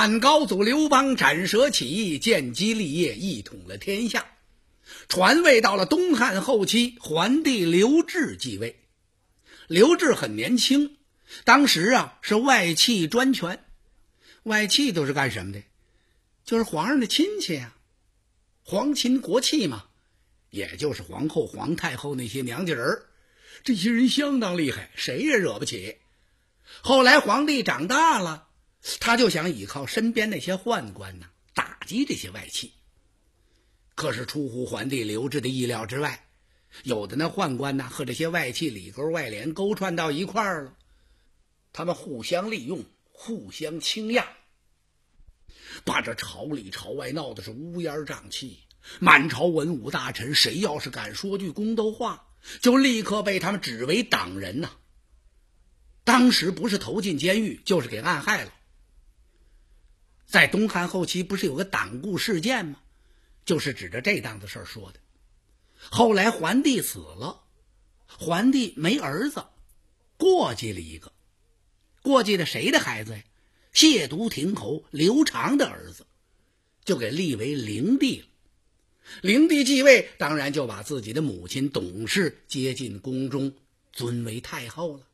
汉高祖刘邦斩蛇起义，建基立业，一统了天下。传位到了东汉后期，桓帝刘志继位。刘志很年轻，当时啊是外戚专权。外戚都是干什么的？就是皇上的亲戚啊，皇亲国戚嘛，也就是皇后、皇太后那些娘家人这些人相当厉害，谁也惹不起。后来皇帝长大了，他就想依靠身边那些宦官呢，打击这些外戚。可是出乎皇帝刘志的意料之外，有的那宦官呢和这些外戚里勾外连，勾串到一块儿了，他们互相利用，互相倾轧，把这朝里朝外闹的是乌烟瘴气。满朝文武大臣，谁要是敢说句公道话，就立刻被他们指为党人呐。当时不是投进监狱，就是给暗害了。在东汉后期，不是有个党锢事件吗？就是指着这档子事儿说的。后来桓帝死了，桓帝没儿子，过继了一个，过继的谁的孩子呀？谢都亭侯刘长的儿子，就给立为灵帝了。灵帝继位，当然就把自己的母亲董氏接进宫中，尊为太后了。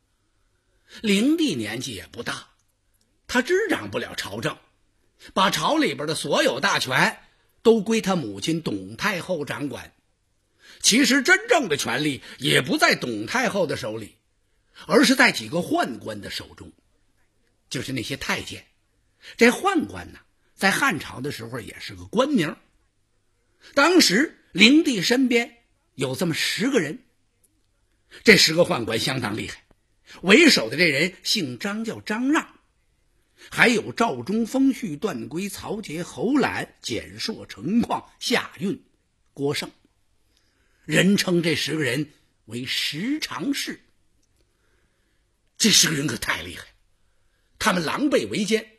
灵帝年纪也不大，他执掌不了朝政，把朝里边的所有大权都归他母亲董太后掌管。其实真正的权力也不在董太后的手里，而是在几个宦官的手中，就是那些太监。这宦官呢，在汉朝的时候也是个官名。当时灵帝身边有这么十个人，这十个宦官相当厉害。为首的这人姓张，叫张让，还有赵忠、封旭、段圭、曹节、侯览、简硕、程况、夏运、郭盛，人称这十个人为十常侍。这十个人可太厉害，他们狼狈为奸，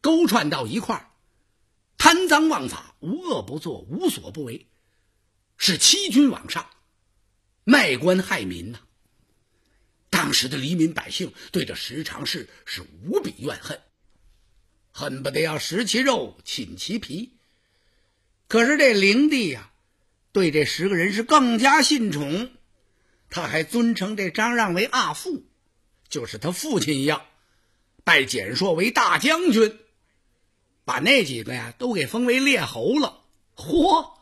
勾串到一块儿，贪赃枉法，无恶不作，无所不为，是欺君罔上，卖官害民呐。当时的黎民百姓对这十常侍是无比怨恨，恨不得要食其肉，寝其皮。可是这灵帝呀，对这十个人是更加信宠，他还尊称这张让为阿父，就是他父亲一样，拜简硕为大将军，把那几个呀都给封为列侯了。嚯，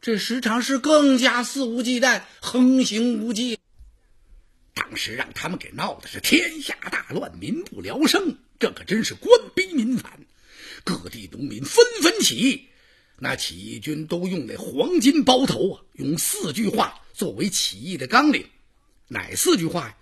这十常侍更加肆无忌惮，横行无忌。当时让他们给闹的是天下大乱，民不聊生，这可真是官逼民反，各地农民纷纷起义。那起义军都用那黄金包头啊，用四句话作为起义的纲领。哪四句话呀？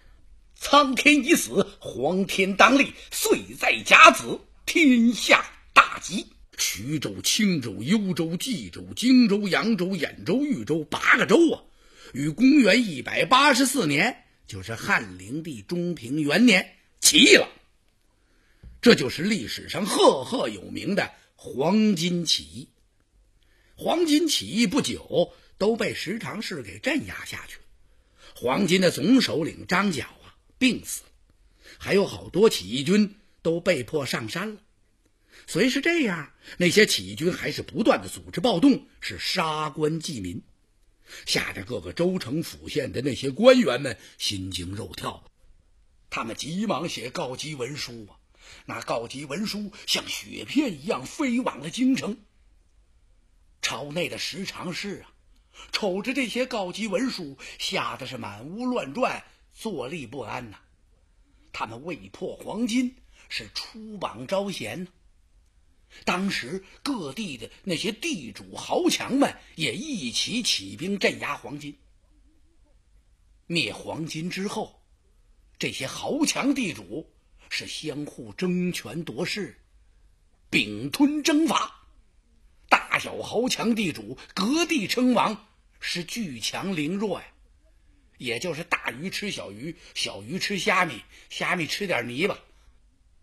苍天已死，黄天当立，岁在甲子，天下大吉。徐州、青州、幽州、冀州、荆州、扬州、兖州、豫州八个州啊，于公元一百八十四年。就是汉灵帝中平元年起义了，这就是历史上赫赫有名的黄巾起义。黄巾起义不久都被石常氏给镇压下去了，黄巾的总首领张角啊病死了，还有好多起义军都被迫上山了。虽是这样，那些起义军还是不断的组织暴动，是杀官济民。吓得各个州城府县的那些官员们心惊肉跳，他们急忙写告急文书啊！那告急文书像雪片一样飞往了京城。朝内的十常侍啊，瞅着这些告急文书，吓得是满屋乱转，坐立不安呐。他们为破黄金，是出榜招贤呢。当时各地的那些地主豪强们也一起起兵镇压黄金。灭黄金之后，这些豪强地主是相互争权夺势，并吞征伐，大小豪强地主割地称王，是巨强凌弱呀。也就是大鱼吃小鱼，小鱼吃虾米，虾米吃点泥巴。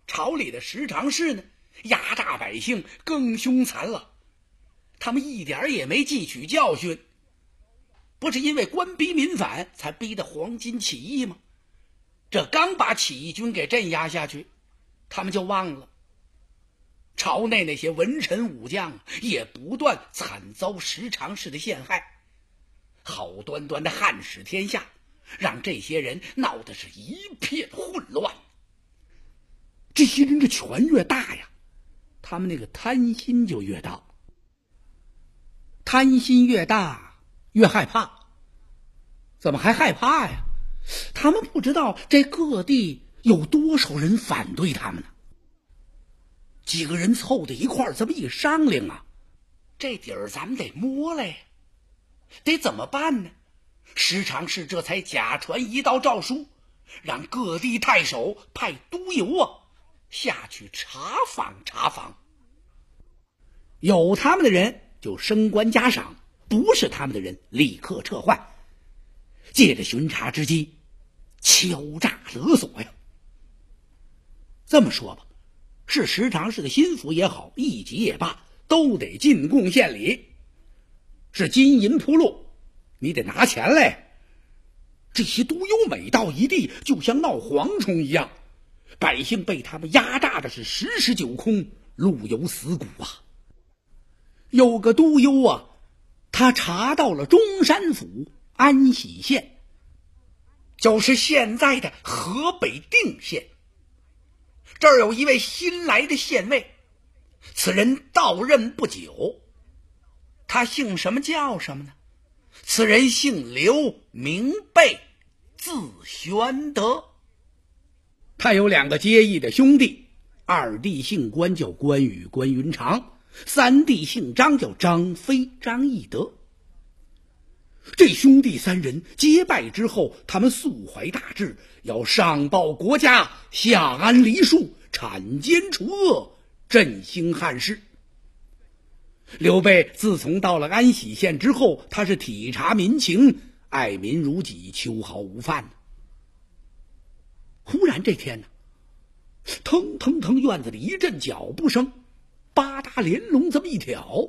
朝里的十常侍呢？压榨百姓更凶残了，他们一点也没汲取教训。不是因为官逼民反才逼得黄巾起义吗？这刚把起义军给镇压下去，他们就忘了。朝内那些文臣武将也不断惨遭十常侍的陷害。好端端的汉室天下，让这些人闹得是一片混乱。这些人这权越大呀，他们那个贪心就越大。贪心越大，越害怕。怎么还害怕呀？他们不知道这各地有多少人反对他们呢。几个人凑在一块儿，这么一商量啊，这底儿咱们得摸了呀，得怎么办呢？时常是这才假传一道诏书，让各地太守派督邮啊下去查访查访。有他们的人就升官加赏，不是他们的人立刻撤换。借着巡查之机，敲诈勒索呀。这么说吧，是时常是个心腹也好，一级也罢，都得进贡献礼。是金银铺路，你得拿钱来。这些都邮每到一地，就像闹蝗虫一样，百姓被他们压榨的是十室九空，路有死骨啊。有个都邮啊，他查到了中山府。安喜县，就是现在的河北定县。这儿有一位新来的县尉，此人到任不久。他姓什么叫什么呢？此人姓刘，名备，字玄德。他有两个结义的兄弟，二弟姓关，叫关羽、关云长；三弟姓张，叫张飞、张翼德。这兄弟三人结拜之后，他们素怀大志，要上报国家，下安黎庶，铲奸除恶，振兴汉室。刘备自从到了安喜县之后，他是体察民情，爱民如己，秋毫无犯。忽然这天呢，腾腾腾，院子里一阵脚步声，八大连笼这么一挑。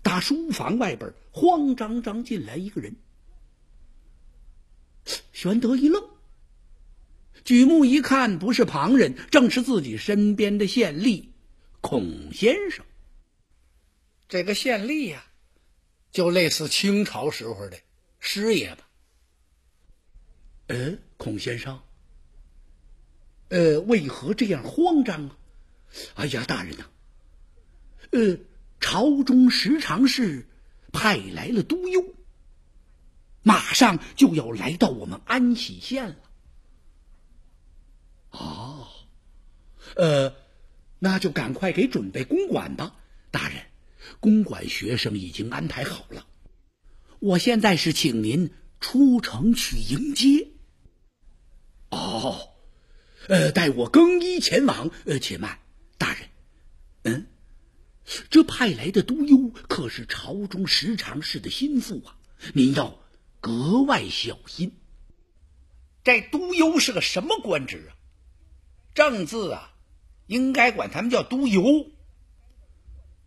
大书房外边，慌张张进来一个人。玄德一愣，举目一看，不是旁人，正是自己身边的县吏孔先生。这个县吏呀，就类似清朝时候的师爷吧。嗯，孔先生，呃，为何这样慌张啊？哎呀，大人呐，呃。朝中时常是派来了督邮，马上就要来到我们安喜县了。哦，呃，那就赶快给准备公馆吧，大人。公馆学生已经安排好了，我现在是请您出城去迎接。呃，待我更衣前往。呃，且慢，大人，嗯。这派来的督邮可是朝中时常侍的心腹啊，您要格外小心。这督邮是个什么官职啊？正字啊，应该管他们叫督邮。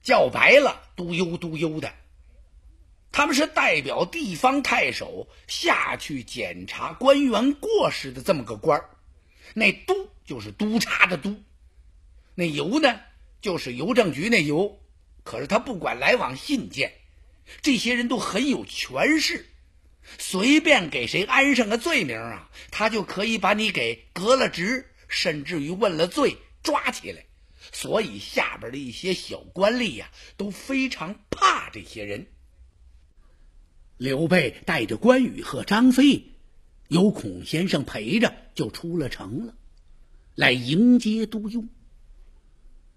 叫白了，督邮督邮的，他们是代表地方太守下去检查官员过失的这么个官儿那督就是督察的督，那邮呢？就是邮政局那邮，可是他不管来往信件，这些人都很有权势，随便给谁安上个罪名啊，他就可以把你给革了职，甚至于问了罪抓起来。所以下边的一些小官吏呀，都非常怕这些人。刘备带着关羽和张飞，有孔先生陪着，就出了城了，来迎接督邮。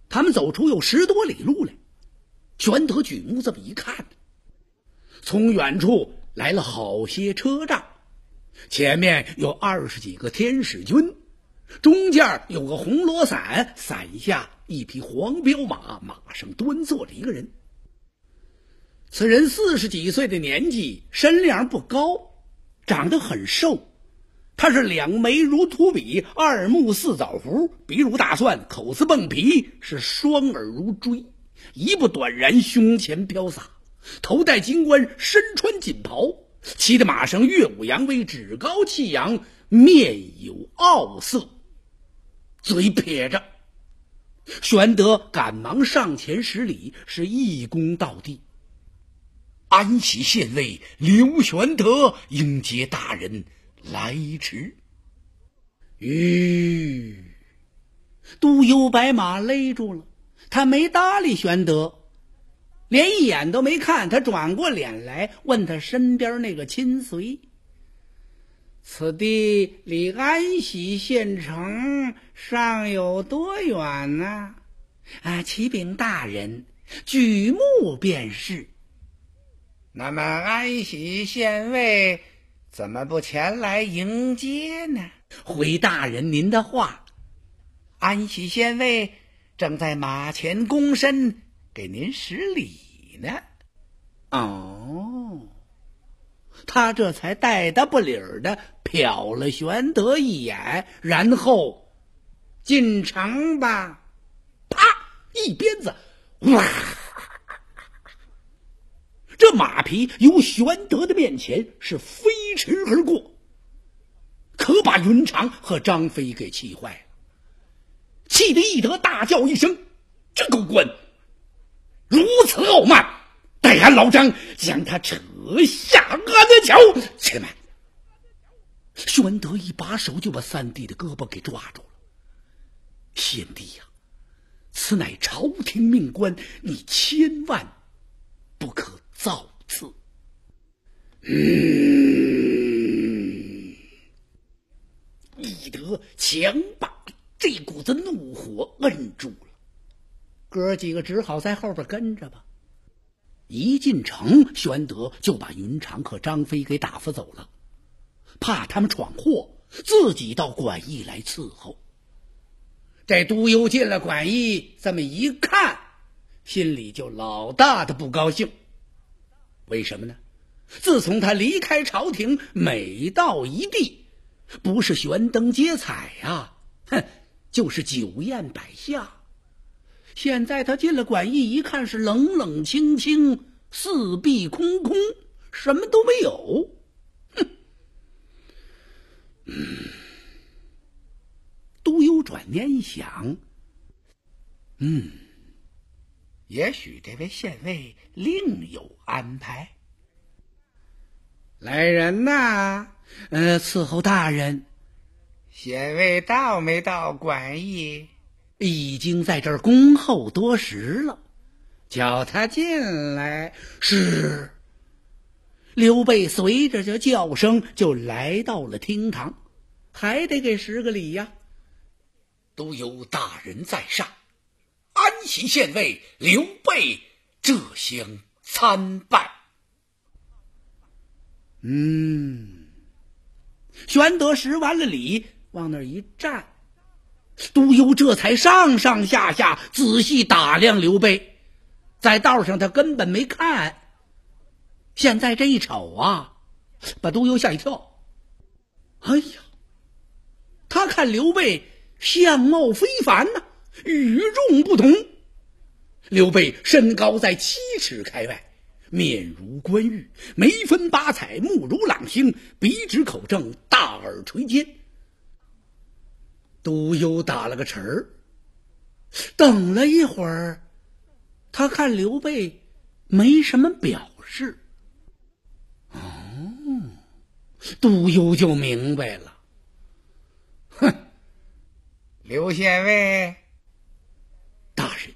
他们走出有十多里路来，玄德举目这么一看，从远处来了好些车仗，前面有二十几个天使军，中间有个红罗伞，伞下一匹黄骠马，马上端坐着一个人。此人四十几岁的年纪，身量不高，长得很瘦。他是两眉如土笔，二目似枣核，鼻如大蒜，口似蹦皮，是双耳如锥，一步短然，胸前飘洒，头戴金冠，身穿锦袍，骑的马上耀武扬威，趾高气扬，面有傲色，嘴撇着，玄德赶忙上前施礼，是一躬到地。安喜县尉刘玄德迎接大人来迟。吁！都邮白马勒住了，他没搭理玄德，连一眼都没看。他转过脸来问他身边那个亲随：“此地离安喜县城尚有多远呢？”啊，启禀大人，举目便是。那么安喜县尉怎么不前来迎接呢？回大人您的话，安喜县尉正在马前躬身给您施礼呢。哦，他这才带的不理儿的瞟了玄德一眼，然后进城吧。啪，一鞭子，哇！这马匹由玄德的面前是飞驰而过。可把云长和张飞给气坏了，气得翼德大叫一声：“这狗官如此傲慢，待俺老张将他扯下阿的桥！”且慢，玄德一把手就把三弟的胳膊给抓住了。贤弟呀，此乃朝廷命官，你千万不可造次。嗯。翼德强把这股子怒火摁住了，哥几个只好在后边跟着吧。一进城，玄德就把云长和张飞给打发走了，怕他们闯祸，自己到馆驿来伺候。这督邮进了馆驿，这么一看，心里就老大的不高兴。为什么呢？自从他离开朝廷，每到一地。不是悬灯结彩呀，哼，就是酒宴摆下。现在他进了馆驿，一看是冷冷清清，四壁空空，什么都没有。哼，嗯，都有转念一想，嗯，也许这位县尉另有安排。来人呐！呃，伺候大人，县尉到没到馆驿？已经在这儿恭候多时了，叫他进来。是。刘备随着这叫声就来到了厅堂，还得给十个礼呀。都有大人在上，安喜县尉刘备这厢参拜。嗯。玄德施完了礼，往那儿一站，督邮这才上上下下仔细打量刘备，在道上他根本没看，现在这一瞅啊，把督邮吓一跳。哎呀，他看刘备相貌非凡呢，与众不同。刘备身高在七尺开外。面如冠玉，眉分八彩，目如朗星，鼻直口正，大耳垂肩。都邮打了个迟儿，等了一会儿，他看刘备没什么表示。哦，都邮就明白了。哼，刘县尉。大人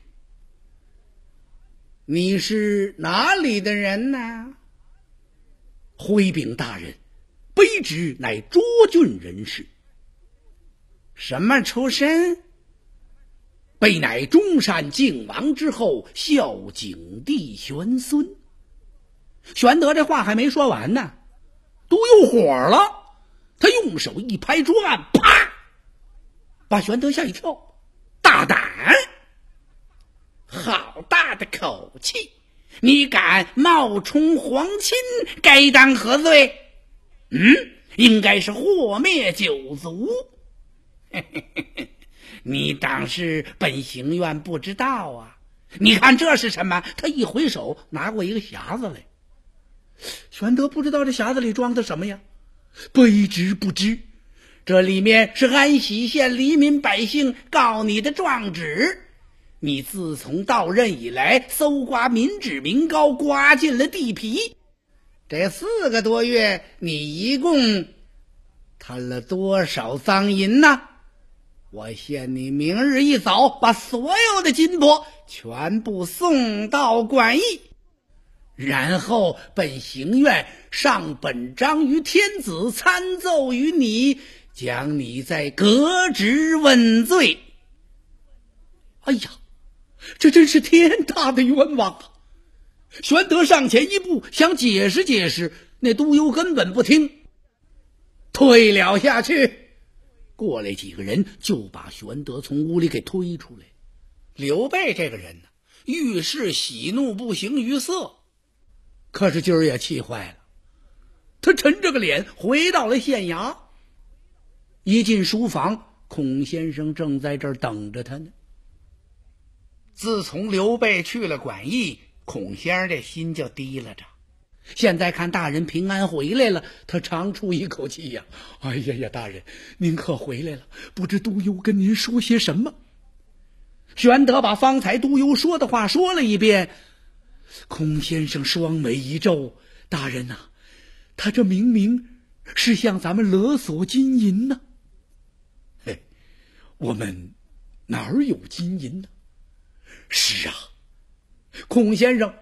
你是哪里的人呢？回禀大人，卑职乃涿郡人士。什么出身？备乃中山靖王之后，孝景帝玄孙。玄德这话还没说完呢，都有火了。他用手一拍桌案，啪，把玄德吓一跳。大胆！好大的口气！你敢冒充皇亲，该当何罪？嗯，应该是祸灭九族。你当是本行院不知道啊？你看这是什么？他一挥手，拿过一个匣子来。玄德不知道这匣子里装的什么呀？卑职不知，这里面是安喜县黎民百姓告你的状纸。你自从到任以来，搜刮民脂民膏，刮尽了地皮。这四个多月，你一共贪了多少赃银呢？我限你明日一早把所有的金帛全部送到馆驿，然后本行院上本章于天子，参奏于你，将你再革职问罪。哎呀，这真是天大的冤枉啊！玄德上前一步，想解释解释，那督邮根本不听，退了下去。过来几个人就把玄德从屋里给推出来。刘备这个人呢，遇事喜怒不形于色，可是今儿也气坏了。他沉着个脸回到了县衙，一进书房，孔先生正在这儿等着他呢。自从刘备去了馆驿。孔先生这心就低了着，现在看大人平安回来了，他长出一口气呀！哎呀呀，大人，您可回来了？不知督邮跟您说些什么？玄德把方才督邮说的话说了一遍。孔先生双眉一皱：“大人呐，他这明明是向咱们勒索金银呢。”嘿，我们哪儿有金银呢？是啊。孔先生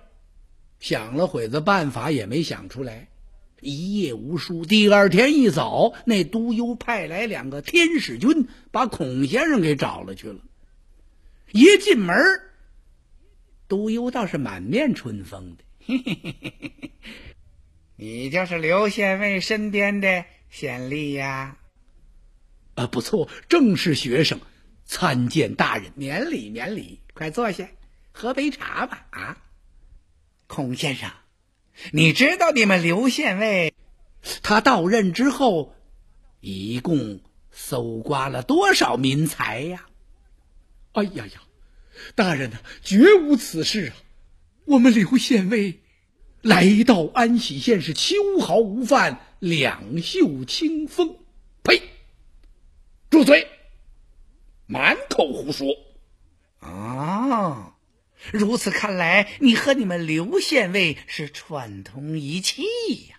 想了会子，办法也没想出来，一夜无书。第二天一早，那督邮派来两个天使军，把孔先生给找了去了。一进门，督邮倒是满面春风的。嘿嘿嘿嘿嘿你就是刘县尉身边的县吏呀？啊，不错，正是学生，参见大人，免礼免礼，快坐下。喝杯茶吧，啊，孔先生，你知道你们刘县尉他到任之后，一共搜刮了多少民财呀？哎呀呀，大人呐，绝无此事啊！我们刘县尉来到安喜县是秋毫无犯，两袖清风。呸！住嘴！满口胡说！啊！如此看来，你和你们刘县尉是串通一气呀！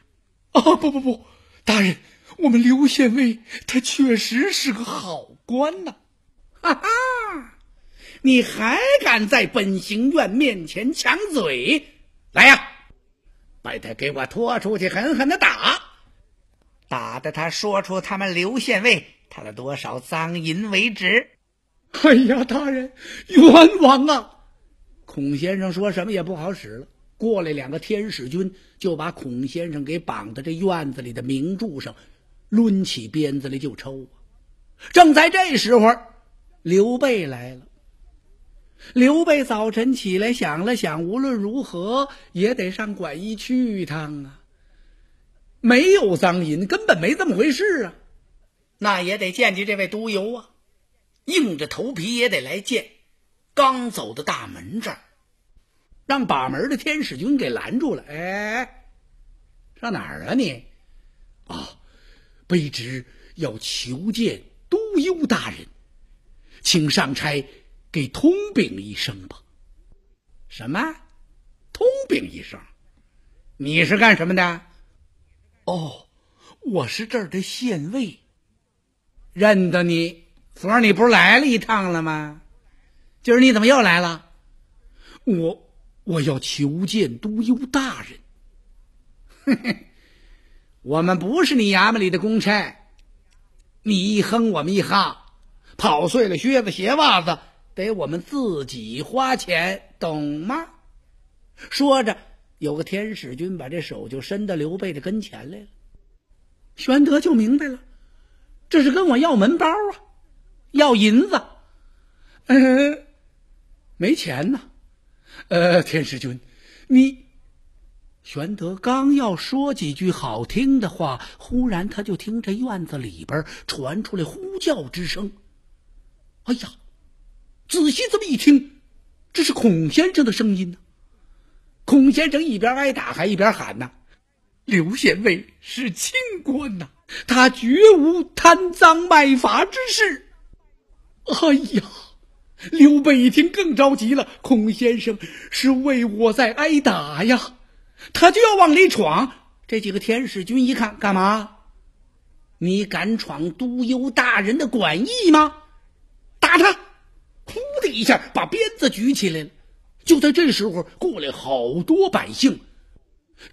哦，不不不，大人，我们刘县尉他确实是个好官呐！哈哈，你还敢在本行院面前抢嘴？来呀，把他给我拖出去，狠狠的打，打得他说出他们刘县尉贪了多少赃银为止！哎呀，大人，冤枉啊！孔先生说什么也不好使了。过来两个天使军，就把孔先生给绑在这院子里的明柱上，抡起鞭子来就抽。正在这时候，刘备来了。刘备早晨起来想了想，无论如何也得上馆驿去一趟啊。没有赃银，根本没这么回事啊。那也得见见这位督邮啊，硬着头皮也得来见。刚走到大门这儿。让把门的天使军给拦住了。哎，上哪儿啊你？啊，卑职要求见都邮大人，请上差给通禀一声吧。什么？通禀一声？你是干什么的？哦，我是这儿的县尉。认得你，昨儿你不是来了一趟了吗？今儿你怎么又来了？我。我要求见都邮大人。嘿嘿，我们不是你衙门里的公差，你一哼我们一哈，跑碎了靴子鞋袜子，得我们自己花钱，懂吗？说着，有个天使军把这手就伸到刘备的跟前来了。玄德就明白了，这是跟我要门包啊，要银子。嗯，没钱呢。呃，天师君，你玄德刚要说几句好听的话，忽然他就听这院子里边传出来呼叫之声。哎呀，仔细这么一听，这是孔先生的声音呢。孔先生一边挨打还一边喊呐：“刘县尉是清官呐，他绝无贪赃卖法之事。”哎呀！刘备一听更着急了，孔先生是为我在挨打呀，他就要往里闯。这几个天使军一看，干嘛？你敢闯都邮大人的馆驿吗？打他！呼的一下，把鞭子举起来了。就在这时候，过来好多百姓，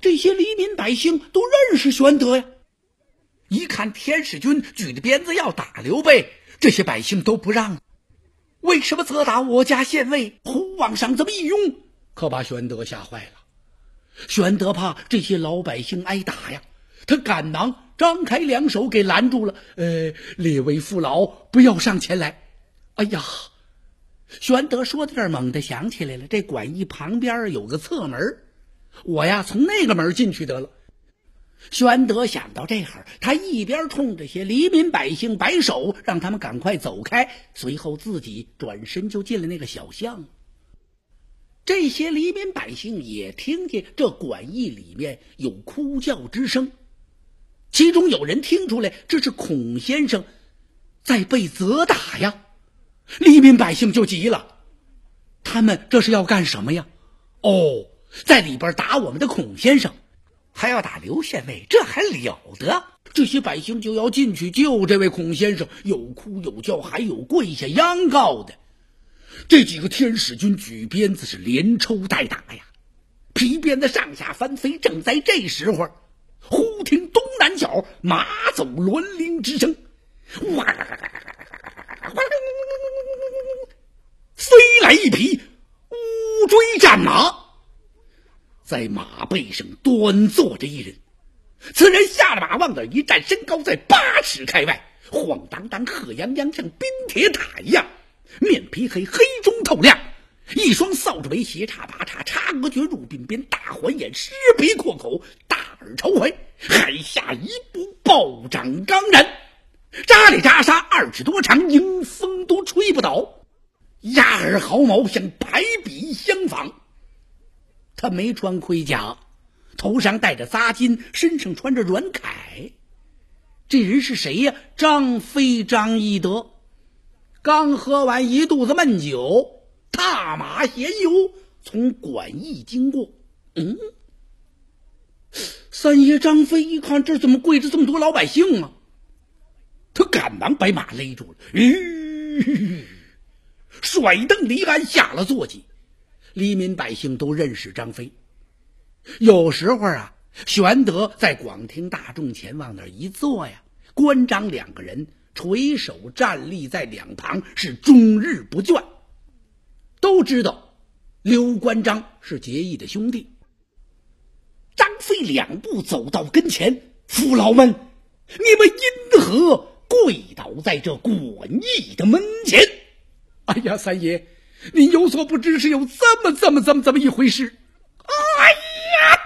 这些黎民百姓都认识玄德呀。一看天使军举着鞭子要打刘备，这些百姓都不让。为什么责打我家县尉？呼往上这么一拥，可把玄德吓坏了。玄德怕这些老百姓挨打呀，他赶忙张开两手给拦住了。呃，列位父老，不要上前来。哎呀！玄德说到这儿，猛地想起来了，这馆驿旁边有个侧门，我呀从那个门进去得了。玄德想到这会儿，他一边冲这些黎民百姓摆手，让他们赶快走开，随后自己转身就进了那个小巷。这些黎民百姓也听见这馆驿里面有哭叫之声，其中有人听出来这是孔先生在被责打呀。黎民百姓就急了，他们这是要干什么呀？哦，在里边打我们的孔先生，还要打刘县尉，这还了得！这些百姓就要进去救这位孔先生，有哭有叫，还有跪下央告的。这几个天使军举鞭子是连抽带打呀，皮鞭子上下翻飞。正在这时候，忽听东南角马走銮铃之声，哇！飞来一匹乌骓战马，在马背上端坐着一人。此人下了马，往那一站，身高在八尺开外，晃荡荡、赫泱泱，像冰铁塔一样。面皮黑，黑中透亮，一双扫帚眉，斜插八叉，插额角，入鬓边，大环眼，狮鼻阔口，大耳朝怀，海下一步，暴涨刚然，扎里扎沙，二尺多长，迎风都吹不倒。压耳毫毛像排比相仿，他没穿盔甲，头上戴着扎巾，身上穿着软铠。这人是谁呀？张飞，张翼德，刚喝完一肚子闷酒，踏马闲游，从馆驿经过。嗯，三爷张飞一看，这怎么跪着这么多老百姓啊？他赶忙把马勒住了。吁。甩蹬离鞍，下了坐骑。黎民百姓都认识张飞。有时候啊，玄德在广听大众前往那一坐呀，关张两个人垂手站立在两旁，是终日不倦。都知道刘关张是结义的兄弟。张飞两步走到跟前，父老们，你们因何跪倒在这馆驿的门前？哎呀，三爷，您有所不知，是有这么、这么、这么、这么一回事。哎呀！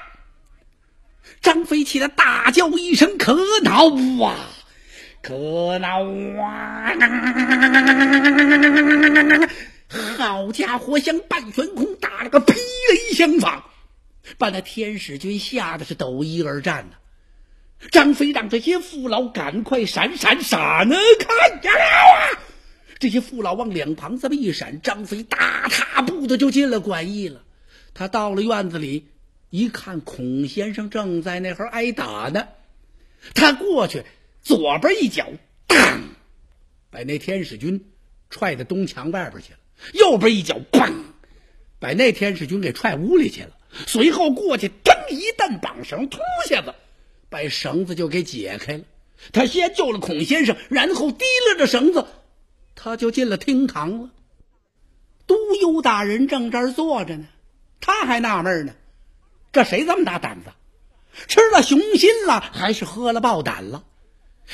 张飞气得大叫一声：“可恼啊！可恼啊！”好家伙，像半悬空打了个霹雷相仿，把那天使军吓得是抖衣而战呢。张飞让这些父老赶快闪闪闪呢，看见了啊！这些父老往两旁这么一闪，张飞大踏步的就进了馆驿了。他到了院子里，一看孔先生正在那儿挨打呢。他过去，左边一脚，当，把那天使军踹到东墙外边去了；右边一脚，砰，把那天使军给踹屋里去了。随后过去，噔一蹬绑绳，突下子，把绳子就给解开了。他先救了孔先生，然后提拉着绳子。他就进了厅堂了。都邮大人正这儿坐着呢，他还纳闷呢：这谁这么大胆子？吃了雄心了，还是喝了豹胆了？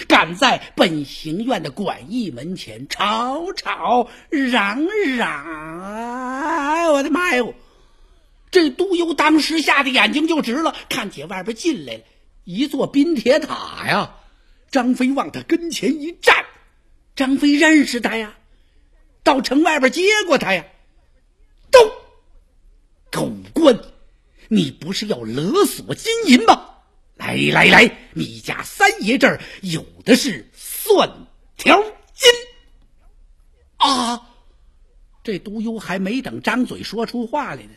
敢在本行院的馆驿门前吵吵嚷嚷！哎我的妈哟！这都邮当时吓得眼睛就直了，看见外边进来了一座冰铁塔呀！张飞往他跟前一站。张飞认识他呀，到城外边接过他呀。都，狗官，你不是要勒索金银吗？来来来，你家三爷这儿有的是算条金。啊！这督邮还没等张嘴说出话来呢，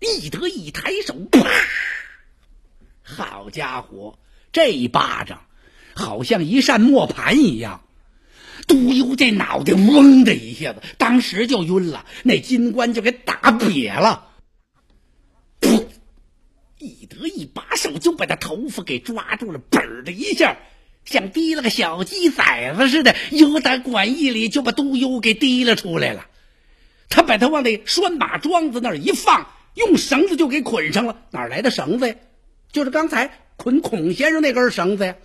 翼德一抬手，啪！好家伙，这一巴掌好像一扇磨盘一样，督邮这脑袋嗡的一下子，当时就晕了，那金冠就给打瘪了。噗！翼德一把手就把他头发给抓住了，嘣的一下。像提了个小鸡崽子似的，由打管驿里就把督邮给提了出来了。他把他往那拴马桩子那儿一放，用绳子就给捆上了。哪来的绳子呀？就是刚才捆孔先生那根绳子呀。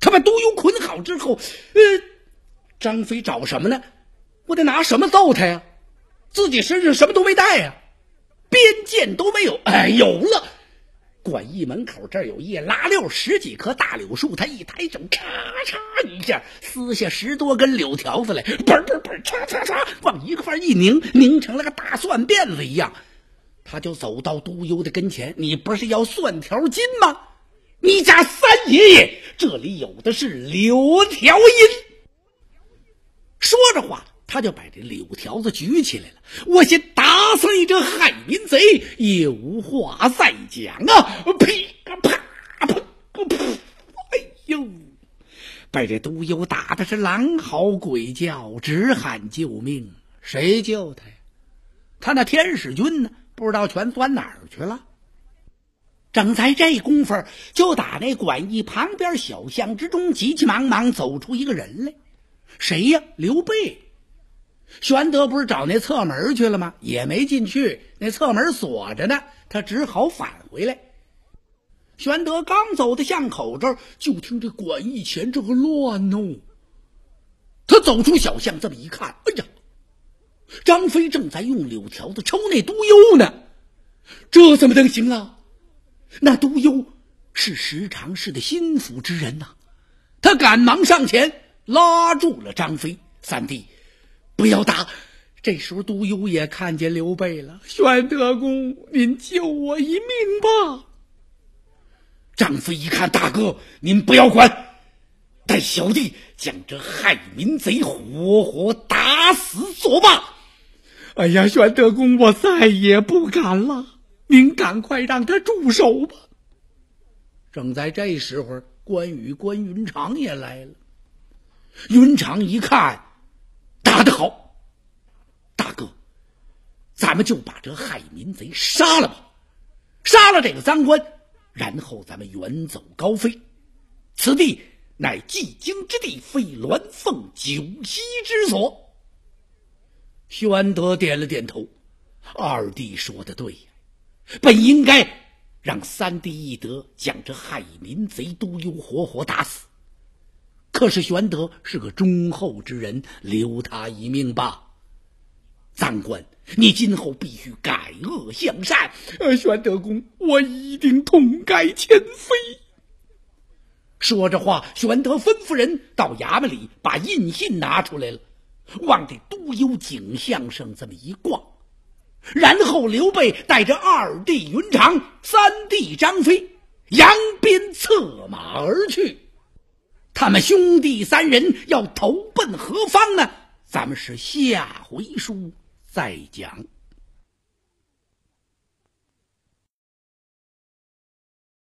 他把督邮捆好之后，呃，张飞找什么呢？我得拿什么揍他呀？自己身上什么都没带呀，鞭剑都没有。哎，有了。馆驿门口这儿有叶拉六十几棵大柳树，他一抬手，咔嚓一下撕下十多根柳条子来，嘣嘣嘣，嚓嚓嚓，往一块一拧，拧成了个大蒜辫子一样。他就走到督邮的跟前：“你不是要蒜条金吗？你家三爷爷这里有的是柳条筋。”说着话。他就把这柳条子举起来了，我先打死你这害民贼，也无话再讲啊！噼啪啪啪哎呦，把这督邮打的是狼嚎鬼叫，直喊救命。谁救他呀？他那天使军呢？不知道全钻哪儿去了。正在这功夫，就打那馆驿旁边小巷之中，急急忙忙走出一个人来。谁呀？刘备。玄德不是找那侧门去了吗？也没进去，那侧门锁着呢，他只好返回来。玄德刚走到巷口这儿，就听这馆驿前这个乱哦。他走出小巷，这么一看，哎呀，张飞正在用柳条子抽那督邮呢。这怎么能行啊？那督邮是十常侍的心腹之人呐。他赶忙上前拉住了张飞三弟。不要打！这时候，督邮也看见刘备了。玄德公，您救我一命吧！张飞一看，大哥，您不要管，带小弟将这害民贼活活打死作罢。哎呀，玄德公，我再也不敢了，您赶快让他住手吧。正在这时候，关羽、关云长也来了。云长一看。打得好，大哥，咱们就把这害民贼杀了吧，杀了这个赃官，然后咱们远走高飞。此地乃济京之地，非鸾凤九溪之所。宣德点了点头，二弟说的对呀，本应该让三弟义德将这害民贼督邮活活打死。可是玄德是个忠厚之人，留他一命吧。三官，你今后必须改恶向善。呃，玄德公，我一定痛改前非。说着话，玄德吩咐人到衙门里把印信拿出来了，往这督邮景象上这么一挂，然后刘备带着二弟云长、三弟张飞扬鞭策马而去。他们兄弟三人要投奔何方呢？咱们是下回书再讲。